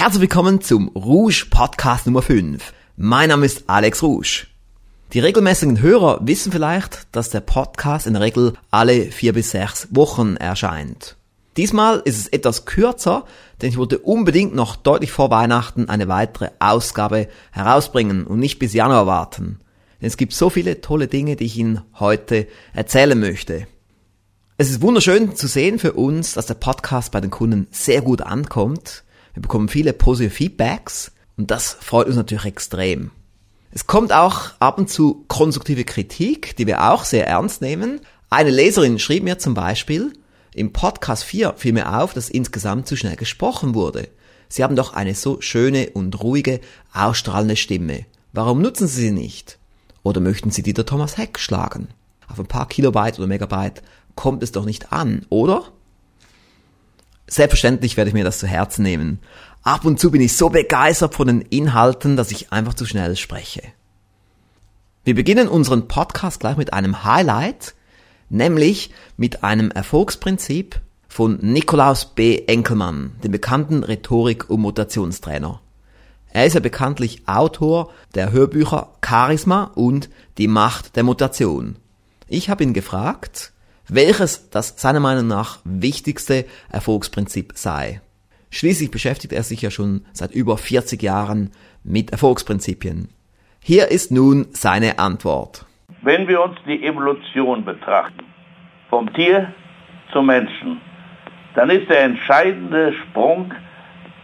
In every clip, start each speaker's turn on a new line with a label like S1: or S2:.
S1: Herzlich willkommen zum Rouge Podcast Nummer 5. Mein Name ist Alex Rouge. Die regelmäßigen Hörer wissen vielleicht, dass der Podcast in der Regel alle vier bis sechs Wochen erscheint. Diesmal ist es etwas kürzer, denn ich wollte unbedingt noch deutlich vor Weihnachten eine weitere Ausgabe herausbringen und nicht bis Januar warten. Denn es gibt so viele tolle Dinge, die ich Ihnen heute erzählen möchte. Es ist wunderschön zu sehen für uns, dass der Podcast bei den Kunden sehr gut ankommt. Wir bekommen viele positive Feedbacks und das freut uns natürlich extrem. Es kommt auch ab und zu konstruktive Kritik, die wir auch sehr ernst nehmen. Eine Leserin schrieb mir zum Beispiel, im Podcast 4 fiel mir auf, dass insgesamt zu schnell gesprochen wurde. Sie haben doch eine so schöne und ruhige, ausstrahlende Stimme. Warum nutzen Sie sie nicht? Oder möchten Sie die der Thomas Heck schlagen? Auf ein paar Kilobyte oder Megabyte kommt es doch nicht an, oder? Selbstverständlich werde ich mir das zu Herzen nehmen. Ab und zu bin ich so begeistert von den Inhalten, dass ich einfach zu schnell spreche. Wir beginnen unseren Podcast gleich mit einem Highlight, nämlich mit einem Erfolgsprinzip von Nikolaus B. Enkelmann, dem bekannten Rhetorik- und Mutationstrainer. Er ist ja bekanntlich Autor der Hörbücher Charisma und Die Macht der Mutation. Ich habe ihn gefragt, welches das seiner Meinung nach wichtigste Erfolgsprinzip sei. Schließlich beschäftigt er sich ja schon seit über 40 Jahren mit Erfolgsprinzipien. Hier ist nun seine Antwort.
S2: Wenn wir uns die Evolution betrachten, vom Tier zum Menschen, dann ist der entscheidende Sprung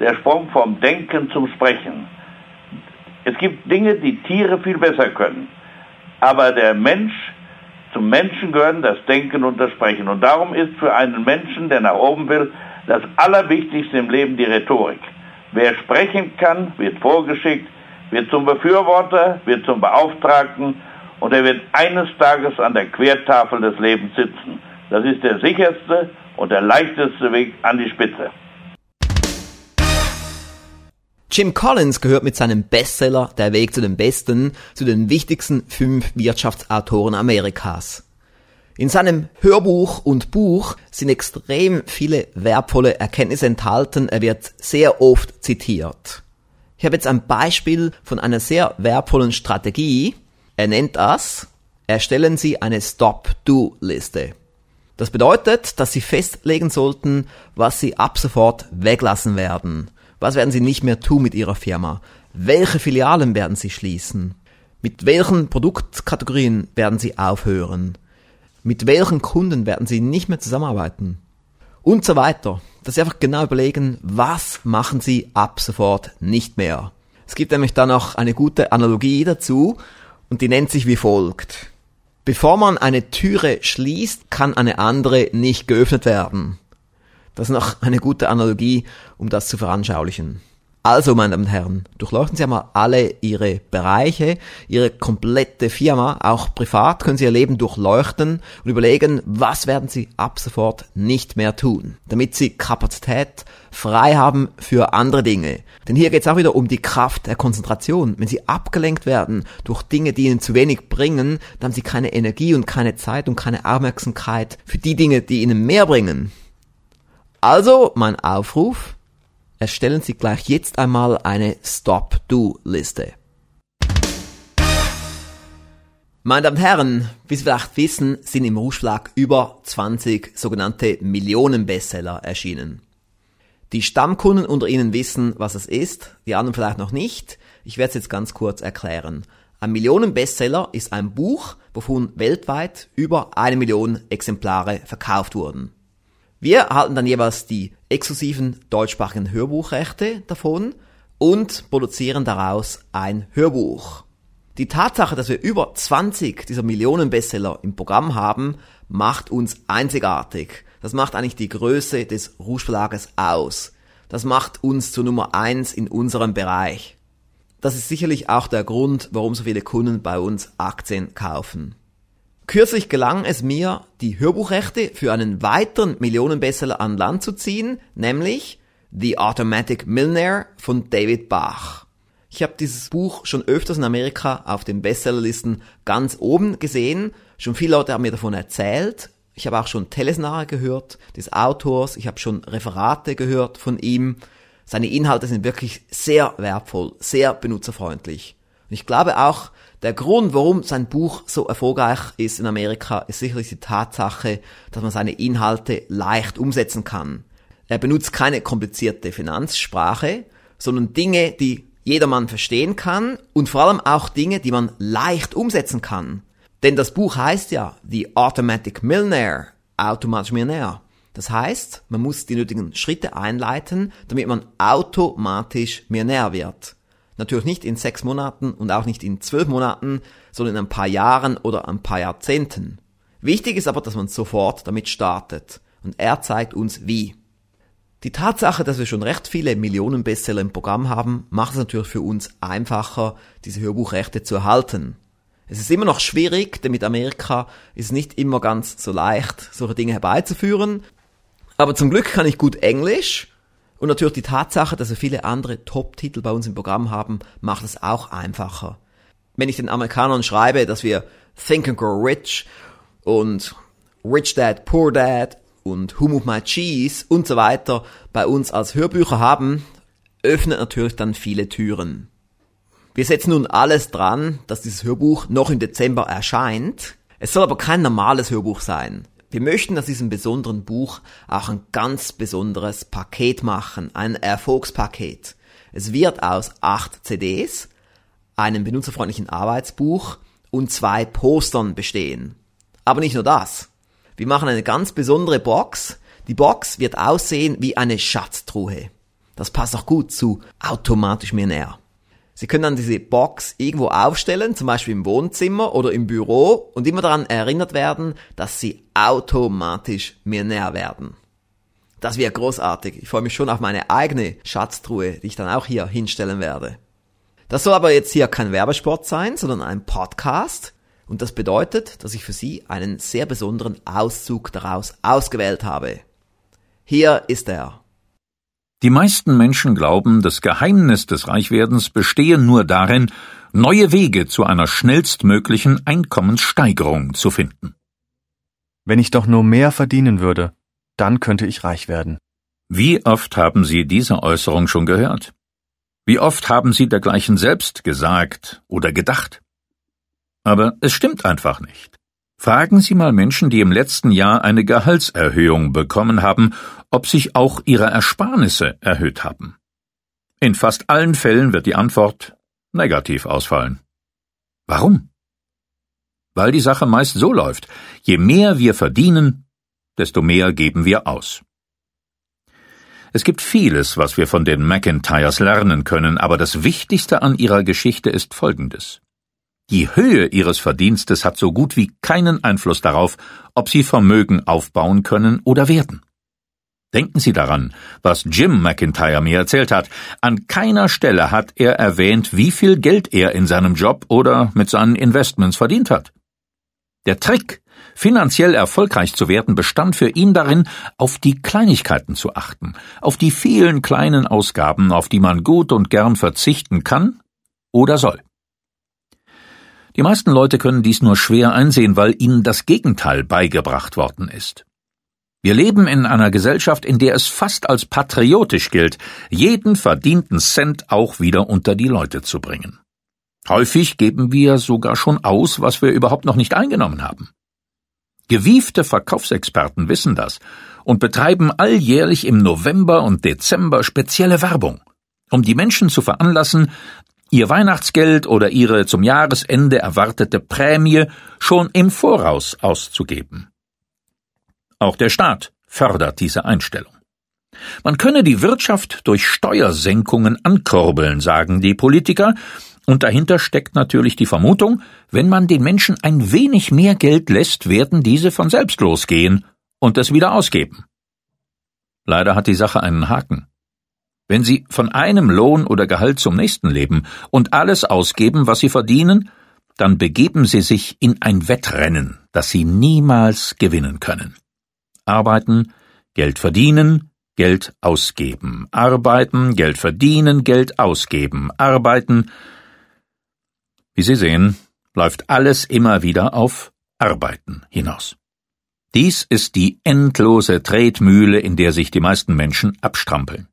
S2: der Sprung vom Denken zum Sprechen. Es gibt Dinge, die Tiere viel besser können, aber der Mensch, zum Menschen gehören das Denken und das Sprechen. Und darum ist für einen Menschen, der nach oben will, das Allerwichtigste im Leben die Rhetorik. Wer sprechen kann, wird vorgeschickt, wird zum Befürworter, wird zum Beauftragten und er wird eines Tages an der Quertafel des Lebens sitzen. Das ist der sicherste und der leichteste Weg an die Spitze.
S1: Jim Collins gehört mit seinem Bestseller Der Weg zu den Besten zu den wichtigsten fünf Wirtschaftsautoren Amerikas. In seinem Hörbuch und Buch sind extrem viele wertvolle Erkenntnisse enthalten. Er wird sehr oft zitiert. Ich habe jetzt ein Beispiel von einer sehr wertvollen Strategie. Er nennt das, erstellen Sie eine Stop-Do-Liste. Das bedeutet, dass Sie festlegen sollten, was Sie ab sofort weglassen werden. Was werden Sie nicht mehr tun mit Ihrer Firma? Welche Filialen werden Sie schließen? Mit welchen Produktkategorien werden Sie aufhören? Mit welchen Kunden werden Sie nicht mehr zusammenarbeiten? Und so weiter. Dass Sie einfach genau überlegen, was machen Sie ab sofort nicht mehr. Es gibt nämlich da noch eine gute Analogie dazu und die nennt sich wie folgt. Bevor man eine Türe schließt, kann eine andere nicht geöffnet werden. Das ist noch eine gute Analogie, um das zu veranschaulichen. Also, meine Damen und Herren, durchleuchten Sie einmal alle Ihre Bereiche, Ihre komplette Firma, auch privat können Sie Ihr Leben durchleuchten und überlegen, was werden Sie ab sofort nicht mehr tun, damit Sie Kapazität frei haben für andere Dinge. Denn hier geht es auch wieder um die Kraft der Konzentration. Wenn Sie abgelenkt werden durch Dinge, die Ihnen zu wenig bringen, dann haben Sie keine Energie und keine Zeit und keine Aufmerksamkeit für die Dinge, die Ihnen mehr bringen. Also, mein Aufruf, erstellen Sie gleich jetzt einmal eine Stop-Do-Liste. Meine Damen und Herren, wie Sie vielleicht wissen, sind im Ruschlag über 20 sogenannte Millionen-Bestseller erschienen. Die Stammkunden unter Ihnen wissen, was es ist, die anderen vielleicht noch nicht. Ich werde es jetzt ganz kurz erklären. Ein Millionen-Bestseller ist ein Buch, wovon weltweit über eine Million Exemplare verkauft wurden. Wir erhalten dann jeweils die exklusiven deutschsprachigen Hörbuchrechte davon und produzieren daraus ein Hörbuch. Die Tatsache, dass wir über 20 dieser Millionen Bestseller im Programm haben, macht uns einzigartig. Das macht eigentlich die Größe des Rouge Verlages aus. Das macht uns zur Nummer eins in unserem Bereich. Das ist sicherlich auch der Grund, warum so viele Kunden bei uns Aktien kaufen. Kürzlich gelang es mir, die Hörbuchrechte für einen weiteren Millionenbestseller an Land zu ziehen, nämlich The Automatic Millionaire von David Bach. Ich habe dieses Buch schon öfters in Amerika auf den Bestsellerlisten ganz oben gesehen. Schon viele Leute haben mir davon erzählt. Ich habe auch schon Teleseminare gehört des Autors. Ich habe schon Referate gehört von ihm. Seine Inhalte sind wirklich sehr wertvoll, sehr benutzerfreundlich. Und ich glaube auch, der Grund, warum sein Buch so erfolgreich ist in Amerika, ist sicherlich die Tatsache, dass man seine Inhalte leicht umsetzen kann. Er benutzt keine komplizierte Finanzsprache, sondern Dinge, die jedermann verstehen kann und vor allem auch Dinge, die man leicht umsetzen kann. Denn das Buch heißt ja The Automatic Millionaire, automatisch Millionär. Das heißt, man muss die nötigen Schritte einleiten, damit man automatisch Millionär wird. Natürlich nicht in sechs Monaten und auch nicht in zwölf Monaten, sondern in ein paar Jahren oder ein paar Jahrzehnten. Wichtig ist aber, dass man sofort damit startet. Und er zeigt uns wie. Die Tatsache, dass wir schon recht viele Millionen Bestseller im Programm haben, macht es natürlich für uns einfacher, diese Hörbuchrechte zu erhalten. Es ist immer noch schwierig, denn mit Amerika ist es nicht immer ganz so leicht, solche Dinge herbeizuführen. Aber zum Glück kann ich gut Englisch und natürlich die Tatsache, dass wir viele andere Top-Titel bei uns im Programm haben, macht es auch einfacher. Wenn ich den Amerikanern schreibe, dass wir Think and Grow Rich und Rich Dad, Poor Dad und Who Moved My Cheese und so weiter bei uns als Hörbücher haben, öffnet natürlich dann viele Türen. Wir setzen nun alles dran, dass dieses Hörbuch noch im Dezember erscheint. Es soll aber kein normales Hörbuch sein. Wir möchten aus diesem besonderen Buch auch ein ganz besonderes Paket machen, ein Erfolgspaket. Es wird aus acht CDs, einem benutzerfreundlichen Arbeitsbuch und zwei Postern bestehen. Aber nicht nur das. Wir machen eine ganz besondere Box. Die Box wird aussehen wie eine Schatztruhe. Das passt auch gut zu automatisch mir näher. Sie können dann diese Box irgendwo aufstellen, zum Beispiel im Wohnzimmer oder im Büro und immer daran erinnert werden, dass Sie automatisch mir näher werden. Das wäre großartig. Ich freue mich schon auf meine eigene Schatztruhe, die ich dann auch hier hinstellen werde. Das soll aber jetzt hier kein Werbesport sein, sondern ein Podcast. Und das bedeutet, dass ich für Sie einen sehr besonderen Auszug daraus ausgewählt habe. Hier ist er.
S3: Die meisten Menschen glauben, das Geheimnis des Reichwerdens bestehe nur darin, neue Wege zu einer schnellstmöglichen Einkommenssteigerung zu finden.
S4: Wenn ich doch nur mehr verdienen würde, dann könnte ich reich werden.
S3: Wie oft haben Sie diese Äußerung schon gehört? Wie oft haben Sie dergleichen selbst gesagt oder gedacht? Aber es stimmt einfach nicht. Fragen Sie mal Menschen, die im letzten Jahr eine Gehaltserhöhung bekommen haben, ob sich auch ihre Ersparnisse erhöht haben. In fast allen Fällen wird die Antwort negativ ausfallen. Warum? Weil die Sache meist so läuft, je mehr wir verdienen, desto mehr geben wir aus. Es gibt vieles, was wir von den McIntyres lernen können, aber das Wichtigste an ihrer Geschichte ist Folgendes. Die Höhe ihres Verdienstes hat so gut wie keinen Einfluss darauf, ob sie Vermögen aufbauen können oder werden. Denken Sie daran, was Jim McIntyre mir erzählt hat. An keiner Stelle hat er erwähnt, wie viel Geld er in seinem Job oder mit seinen Investments verdient hat. Der Trick, finanziell erfolgreich zu werden, bestand für ihn darin, auf die Kleinigkeiten zu achten, auf die vielen kleinen Ausgaben, auf die man gut und gern verzichten kann oder soll. Die meisten Leute können dies nur schwer einsehen, weil ihnen das Gegenteil beigebracht worden ist. Wir leben in einer Gesellschaft, in der es fast als patriotisch gilt, jeden verdienten Cent auch wieder unter die Leute zu bringen. Häufig geben wir sogar schon aus, was wir überhaupt noch nicht eingenommen haben. Gewiefte Verkaufsexperten wissen das und betreiben alljährlich im November und Dezember spezielle Werbung, um die Menschen zu veranlassen, ihr Weihnachtsgeld oder ihre zum Jahresende erwartete Prämie schon im Voraus auszugeben. Auch der Staat fördert diese Einstellung. Man könne die Wirtschaft durch Steuersenkungen ankurbeln, sagen die Politiker, und dahinter steckt natürlich die Vermutung, wenn man den Menschen ein wenig mehr Geld lässt, werden diese von selbst losgehen und es wieder ausgeben. Leider hat die Sache einen Haken. Wenn Sie von einem Lohn oder Gehalt zum nächsten leben und alles ausgeben, was Sie verdienen, dann begeben Sie sich in ein Wettrennen, das Sie niemals gewinnen können. Arbeiten, Geld verdienen, Geld ausgeben, arbeiten, Geld verdienen, Geld ausgeben, arbeiten. Wie Sie sehen, läuft alles immer wieder auf Arbeiten hinaus. Dies ist die endlose Tretmühle, in der sich die meisten Menschen abstrampeln.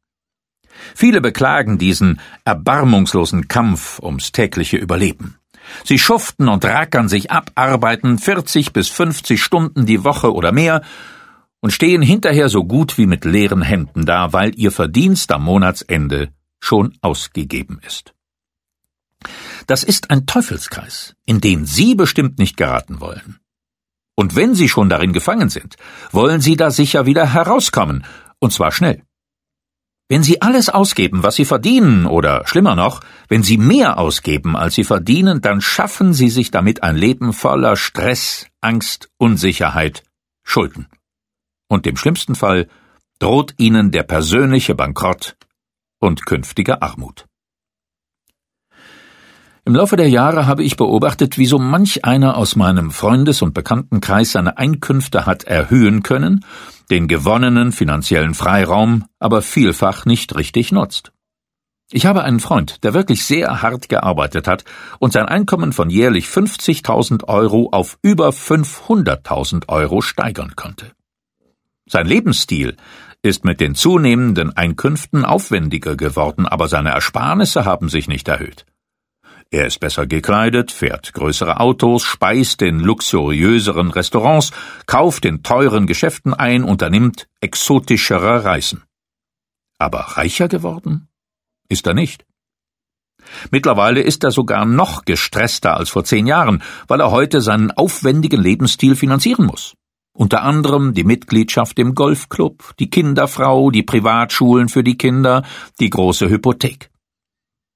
S3: Viele beklagen diesen erbarmungslosen Kampf ums tägliche Überleben. Sie schuften und rackern sich ab, arbeiten 40 bis 50 Stunden die Woche oder mehr und stehen hinterher so gut wie mit leeren Händen da, weil ihr Verdienst am Monatsende schon ausgegeben ist. Das ist ein Teufelskreis, in den Sie bestimmt nicht geraten wollen. Und wenn Sie schon darin gefangen sind, wollen Sie da sicher wieder herauskommen, und zwar schnell. Wenn Sie alles ausgeben, was Sie verdienen, oder schlimmer noch, wenn Sie mehr ausgeben, als Sie verdienen, dann schaffen Sie sich damit ein Leben voller Stress, Angst, Unsicherheit, Schulden. Und im schlimmsten Fall droht Ihnen der persönliche Bankrott und künftige Armut. Im Laufe der Jahre habe ich beobachtet, wie so manch einer aus meinem Freundes- und Bekanntenkreis seine Einkünfte hat erhöhen können, den gewonnenen finanziellen Freiraum aber vielfach nicht richtig nutzt. Ich habe einen Freund, der wirklich sehr hart gearbeitet hat und sein Einkommen von jährlich 50.000 Euro auf über 500.000 Euro steigern konnte. Sein Lebensstil ist mit den zunehmenden Einkünften aufwendiger geworden, aber seine Ersparnisse haben sich nicht erhöht. Er ist besser gekleidet, fährt größere Autos, speist in luxuriöseren Restaurants, kauft in teuren Geschäften ein, unternimmt exotischere Reisen. Aber reicher geworden ist er nicht. Mittlerweile ist er sogar noch gestresster als vor zehn Jahren, weil er heute seinen aufwendigen Lebensstil finanzieren muss. Unter anderem die Mitgliedschaft im Golfclub, die Kinderfrau, die Privatschulen für die Kinder, die große Hypothek.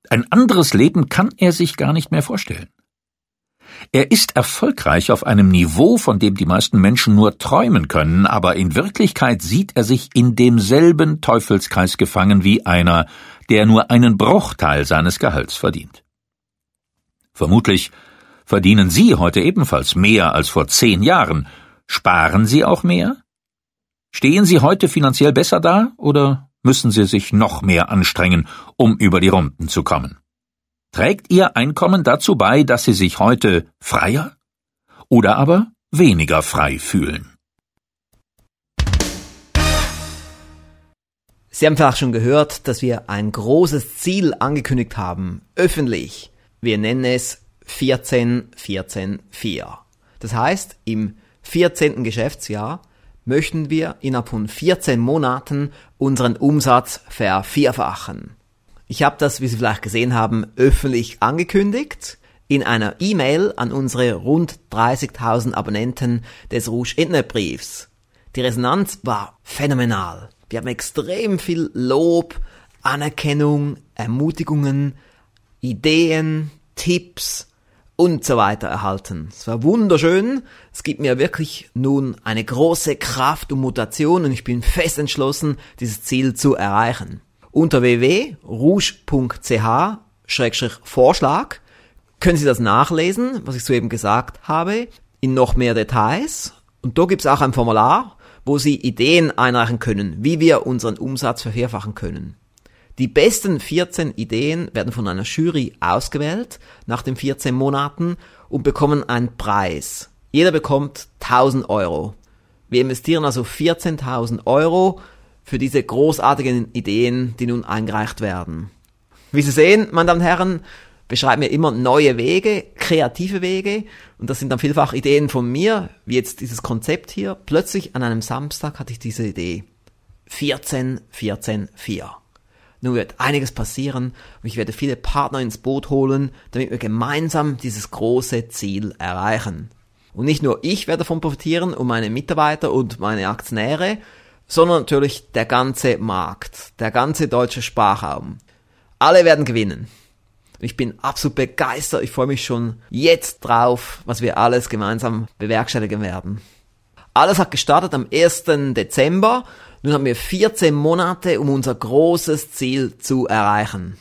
S3: Ein anderes Leben kann er sich gar nicht mehr vorstellen. Er ist erfolgreich auf einem Niveau, von dem die meisten Menschen nur träumen können, aber in Wirklichkeit sieht er sich in demselben Teufelskreis gefangen wie einer, der nur einen Bruchteil seines Gehalts verdient. Vermutlich verdienen Sie heute ebenfalls mehr als vor zehn Jahren. Sparen Sie auch mehr? Stehen Sie heute finanziell besser da oder müssen sie sich noch mehr anstrengen, um über die Runden zu kommen. Trägt ihr Einkommen dazu bei, dass sie sich heute freier oder aber weniger frei fühlen?
S1: Sie haben vielleicht schon gehört, dass wir ein großes Ziel angekündigt haben, öffentlich. Wir nennen es 14 14 4. Das heißt, im 14. Geschäftsjahr möchten wir innerhalb von 14 Monaten unseren Umsatz vervierfachen. Ich habe das, wie Sie vielleicht gesehen haben, öffentlich angekündigt in einer E-Mail an unsere rund 30.000 Abonnenten des Rouge Internetbriefs. Die Resonanz war phänomenal. Wir haben extrem viel Lob, Anerkennung, Ermutigungen, Ideen, Tipps und so weiter erhalten. Es war wunderschön. Es gibt mir wirklich nun eine große Kraft und Mutation und ich bin fest entschlossen, dieses Ziel zu erreichen. Unter www.rouge.ch-vorschlag können Sie das nachlesen, was ich soeben gesagt habe, in noch mehr Details. Und da gibt es auch ein Formular, wo Sie Ideen einreichen können, wie wir unseren Umsatz vervierfachen können. Die besten 14 Ideen werden von einer Jury ausgewählt nach den 14 Monaten und bekommen einen Preis. Jeder bekommt 1000 Euro. Wir investieren also 14.000 Euro für diese großartigen Ideen, die nun eingereicht werden. Wie Sie sehen, meine Damen und Herren, beschreiben wir immer neue Wege, kreative Wege und das sind dann vielfach Ideen von mir, wie jetzt dieses Konzept hier. Plötzlich an einem Samstag hatte ich diese Idee. 14, 14, 4. Nun wird einiges passieren und ich werde viele Partner ins Boot holen, damit wir gemeinsam dieses große Ziel erreichen. Und nicht nur ich werde davon profitieren und meine Mitarbeiter und meine Aktionäre, sondern natürlich der ganze Markt, der ganze deutsche Sprachraum. Alle werden gewinnen. Ich bin absolut begeistert. Ich freue mich schon jetzt drauf, was wir alles gemeinsam bewerkstelligen werden. Alles hat gestartet am 1. Dezember nun haben wir 14 Monate, um unser großes Ziel zu erreichen.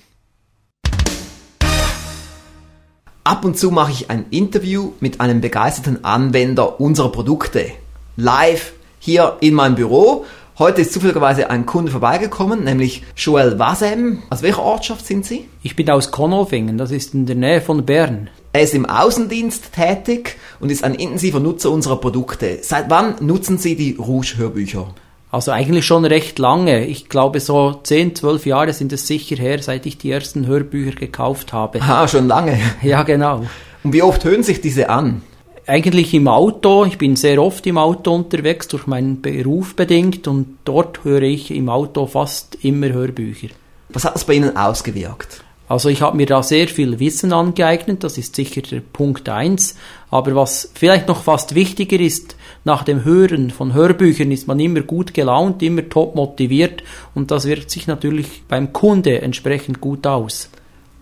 S1: Ab und zu mache ich ein Interview mit einem begeisterten Anwender unserer Produkte. Live hier in meinem Büro. Heute ist zufälligerweise ein Kunde vorbeigekommen, nämlich Joel Wasem. Aus welcher Ortschaft sind Sie?
S5: Ich bin aus Konolfingen, das ist in der Nähe von Bern.
S1: Er ist im Außendienst tätig und ist ein intensiver Nutzer unserer Produkte. Seit wann nutzen Sie die Rouge-Hörbücher?
S5: Also eigentlich schon recht lange. Ich glaube, so 10, 12 Jahre sind es sicher her, seit ich die ersten Hörbücher gekauft habe.
S1: Ah, schon lange.
S5: Ja, genau.
S1: Und wie oft hören sich diese an?
S5: Eigentlich im Auto. Ich bin sehr oft im Auto unterwegs, durch meinen Beruf bedingt. Und dort höre ich im Auto fast immer Hörbücher.
S1: Was hat das bei Ihnen ausgewirkt?
S5: Also ich habe mir da sehr viel Wissen angeeignet, das ist sicher der Punkt eins. Aber was vielleicht noch fast wichtiger ist, nach dem Hören von Hörbüchern ist man immer gut gelaunt, immer top motiviert und das wirkt sich natürlich beim Kunde entsprechend gut aus.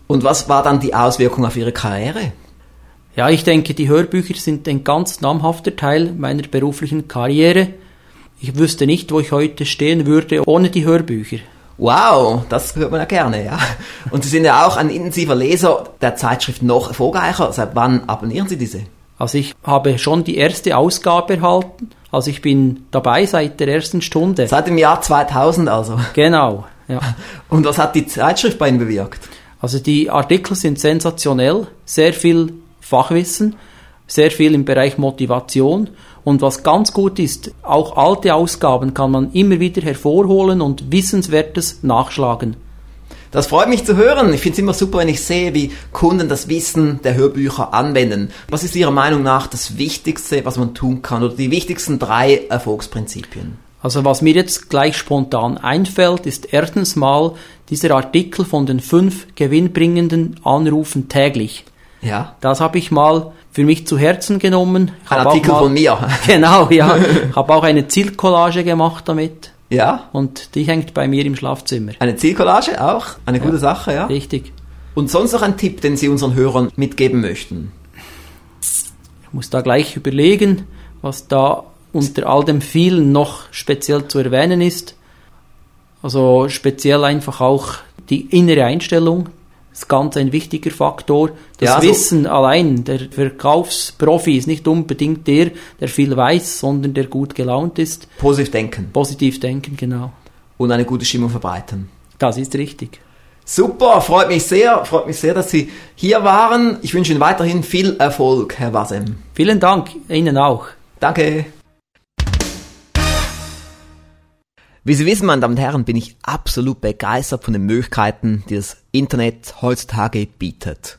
S1: Und was war dann die Auswirkung auf Ihre Karriere?
S5: Ja, ich denke, die Hörbücher sind ein ganz namhafter Teil meiner beruflichen Karriere. Ich wüsste nicht, wo ich heute stehen würde ohne die Hörbücher.
S1: Wow, das hört man ja gerne, ja. Und Sie sind ja auch ein intensiver Leser der Zeitschrift noch erfolgreicher. Seit wann abonnieren Sie diese?
S5: Also ich habe schon die erste Ausgabe erhalten. Also ich bin dabei seit der ersten Stunde.
S1: Seit dem Jahr 2000 also.
S5: Genau, ja.
S1: Und was hat die Zeitschrift bei Ihnen bewirkt?
S5: Also die Artikel sind sensationell, sehr viel Fachwissen, sehr viel im Bereich Motivation und was ganz gut ist, auch alte Ausgaben kann man immer wieder hervorholen und Wissenswertes nachschlagen.
S1: Das freut mich zu hören. Ich finde es immer super, wenn ich sehe, wie Kunden das Wissen der Hörbücher anwenden. Was ist Ihrer Meinung nach das Wichtigste, was man tun kann oder die wichtigsten drei Erfolgsprinzipien?
S5: Also was mir jetzt gleich spontan einfällt, ist erstens mal dieser Artikel von den fünf gewinnbringenden Anrufen täglich.
S1: Ja.
S5: Das habe ich mal für mich zu Herzen genommen. Ich
S1: Ein Artikel
S5: mal-
S1: von mir.
S5: Genau, ja. habe auch eine Zielcollage gemacht damit
S1: Ja.
S5: und die hängt bei mir im Schlafzimmer.
S1: Eine Zielcollage auch. Eine gute Sache, ja.
S5: Richtig.
S1: Und sonst noch ein Tipp, den Sie unseren Hörern mitgeben möchten?
S5: Ich muss da gleich überlegen, was da unter all dem vielen noch speziell zu erwähnen ist. Also speziell einfach auch die innere Einstellung. Das ist ganz ein wichtiger Faktor. Das
S1: Ja, also-
S5: Wissen allein, der Verkaufsprofi ist nicht unbedingt der, der viel weiß, sondern der gut gelaunt ist.
S1: Positiv denken
S5: Positiv denken, genau.
S1: und eine gute Stimmung verbreiten.
S5: Das ist richtig.
S1: Super, freut mich sehr, freut mich sehr, dass Sie hier waren. Ich wünsche Ihnen weiterhin viel Erfolg, Herr Wasem.
S5: Vielen Dank, Ihnen auch.
S1: Danke. Wie Sie wissen, meine Damen und Herren, bin ich absolut begeistert von den Möglichkeiten, die das Internet heutzutage bietet.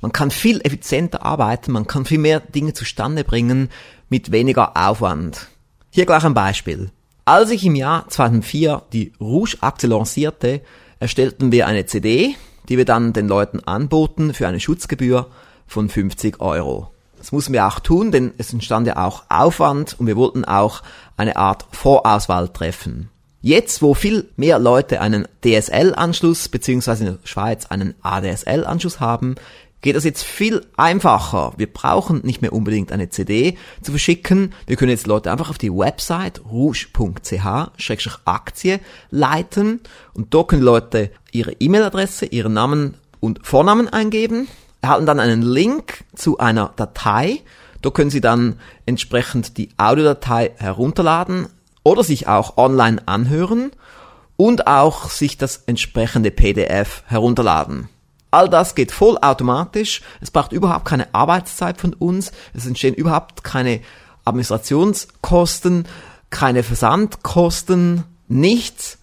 S1: Man kann viel effizienter arbeiten, man kann viel mehr Dinge zustande bringen mit weniger Aufwand. Hier gleich ein Beispiel. Als ich im Jahr 2004 die Rouge-Aktie lancierte, erstellten wir eine CD, die wir dann den Leuten anboten für eine Schutzgebühr von 50 Euro. Das mussten wir auch tun, denn es entstand ja auch Aufwand und wir wollten auch eine Art Vorauswahl treffen. Jetzt, wo viel mehr Leute einen DSL-Anschluss beziehungsweise in der Schweiz einen ADSL-Anschluss haben, geht das jetzt viel einfacher. Wir brauchen nicht mehr unbedingt eine CD zu verschicken. Wir können jetzt Leute einfach auf die Website rouge.ch-aktie leiten und dort können Leute ihre E-Mail-Adresse, ihren Namen und Vornamen eingeben, erhalten dann einen Link zu einer Datei. Dort können Sie dann entsprechend die Audiodatei herunterladen oder sich auch online anhören und auch sich das entsprechende PDF herunterladen. All das geht vollautomatisch. Es braucht überhaupt keine Arbeitszeit von uns. Es entstehen überhaupt keine Administrationskosten, keine Versandkosten, nichts.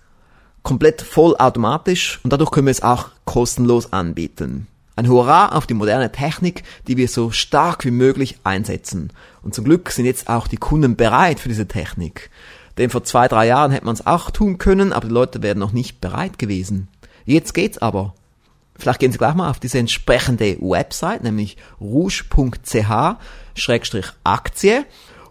S1: Komplett vollautomatisch und dadurch können wir es auch kostenlos anbieten. Ein Hurra auf die moderne Technik, die wir so stark wie möglich einsetzen. Und zum Glück sind jetzt auch die Kunden bereit für diese Technik. Denn vor zwei, drei Jahren hätte man es auch tun können, aber die Leute wären noch nicht bereit gewesen. Jetzt geht's aber. Vielleicht gehen Sie gleich mal auf diese entsprechende Website, nämlich rouge.ch-aktie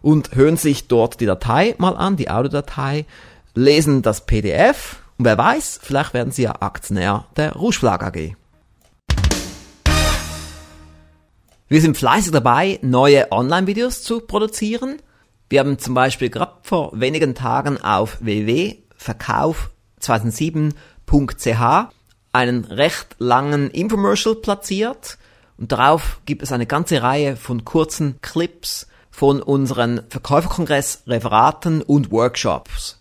S1: und hören sich dort die Datei mal an, die Audiodatei, lesen das PDF und wer weiß, vielleicht werden Sie ja Aktionär der Rouge Flag AG. Wir sind fleißig dabei, neue Online-Videos zu produzieren. Wir haben zum Beispiel gerade vor wenigen Tagen auf www.verkauf2007.ch einen recht langen Infomercial platziert und darauf gibt es eine ganze Reihe von kurzen Clips von unseren Verkäuferkongress, Referaten und Workshops.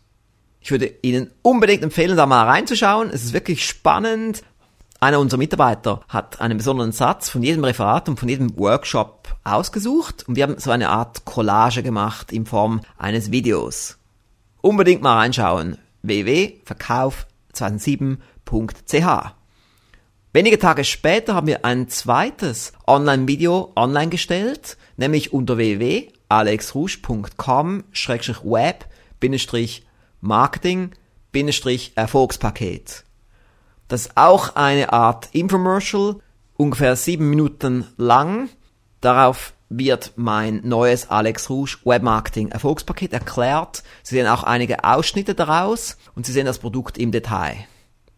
S1: Ich würde Ihnen unbedingt empfehlen, da mal reinzuschauen. Es ist wirklich spannend. Einer unserer Mitarbeiter hat einen besonderen Satz von jedem Referat und von jedem Workshop ausgesucht und wir haben so eine Art Collage gemacht in Form eines Videos. Unbedingt mal reinschauen. www.verkauf2007.ch Wenige Tage später haben wir ein zweites Online-Video online gestellt, nämlich unter www.alexrusch.com-web-marketing-erfolgspaket. Das ist auch eine Art Infomercial, ungefähr sieben Minuten lang. Darauf wird mein neues Alex Rouge Webmarketing Erfolgspaket erklärt. Sie sehen auch einige Ausschnitte daraus und Sie sehen das Produkt im Detail.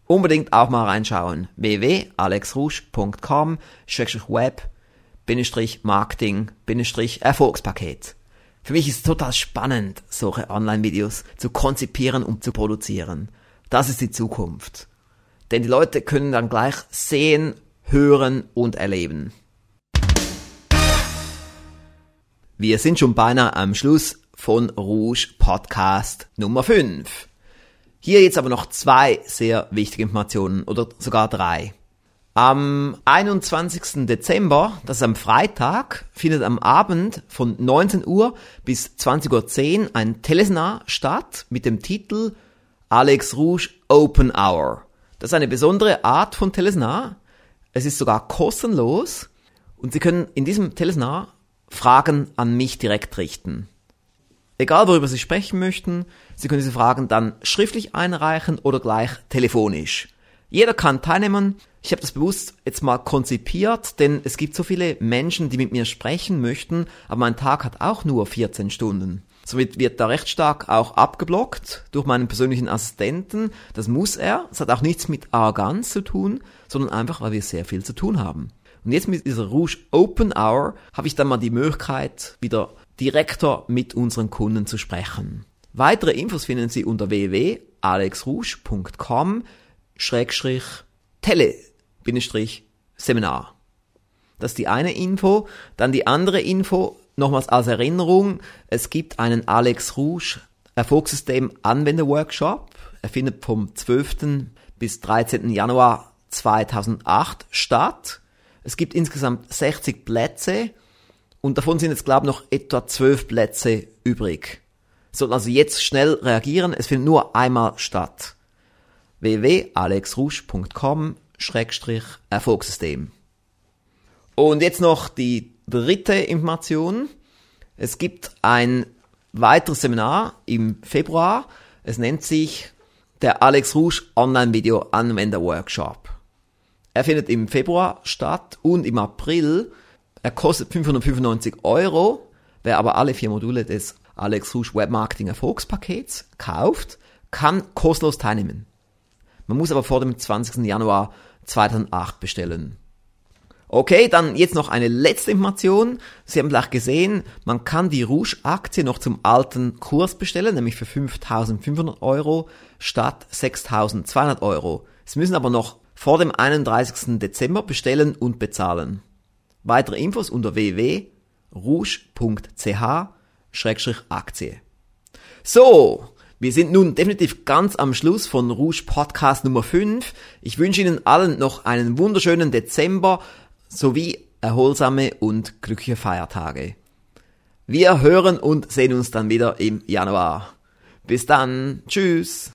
S1: Unbedingt auch mal reinschauen. www.alexrouge.com-web-marketing-erfolgspaket. Für mich ist es total spannend, solche Online-Videos zu konzipieren und zu produzieren. Das ist die Zukunft. Denn die Leute können dann gleich sehen, hören und erleben. Wir sind schon beinahe am Schluss von Rouge Podcast Nummer 5. Hier jetzt aber noch zwei sehr wichtige Informationen oder sogar drei. Am 21. Dezember, das ist am Freitag, findet am Abend von 19 Uhr bis 20.10 Uhr ein Teleseminar statt mit dem Titel Alex Rouge Open Hour. Das ist eine besondere Art von Teleseminar. Es ist sogar kostenlos und Sie können in diesem Teleseminar Fragen an mich direkt richten. Egal worüber Sie sprechen möchten, Sie können diese Fragen dann schriftlich einreichen oder gleich telefonisch. Jeder kann teilnehmen. Ich habe das bewusst jetzt mal konzipiert, denn es gibt so viele Menschen, die mit mir sprechen möchten, aber mein Tag hat auch nur 14 Stunden. Somit wird da recht stark auch abgeblockt durch meinen persönlichen Assistenten. Das muss er. Das hat auch nichts mit Arroganz zu tun, sondern einfach, weil wir sehr viel zu tun haben. Und jetzt mit dieser Rouge Open Hour habe ich dann mal die Möglichkeit, wieder direkter mit unseren Kunden zu sprechen. Weitere Infos finden Sie unter www.alexrouge.com-tele-seminar. Das ist die eine Info. Dann die andere Info, nochmals als Erinnerung, es gibt einen Alex Rouge Erfolgssystem Anwenderworkshop. Er findet vom 12. bis 13. Januar 2008 statt. Es gibt insgesamt 60 Plätze und davon sind jetzt, glaube ich, noch etwa 12 Plätze übrig. Sollten also jetzt schnell reagieren, es findet nur einmal statt. www.alexrusch.com-erfolgssystem Und jetzt noch die dritte Information. Es gibt ein weiteres Seminar im Februar. Es nennt sich der Alex Rouge Online Video Anwender Workshop. Er findet im Februar statt und im April. Er kostet 595 Euro. Wer aber alle vier Module des Alex Rouge Webmarketing Erfolgspakets kauft, kann kostenlos teilnehmen. Man muss aber vor dem 20. Januar 2008 bestellen. Okay, dann jetzt noch eine letzte Information. Sie haben gleich gesehen, man kann die Rouge-Aktie noch zum alten Kurs bestellen, nämlich für 5.500 Euro statt 6.200 Euro. Sie müssen aber noch vor dem 31. Dezember bestellen und bezahlen. Weitere Infos unter www.rouge.ch-aktie. So, wir sind nun definitiv ganz am Schluss von Rouge Podcast Nummer 5. Ich wünsche Ihnen allen noch einen wunderschönen Dezember sowie erholsame und glückliche Feiertage. Wir hören und sehen uns dann wieder im Januar. Bis dann. Tschüss.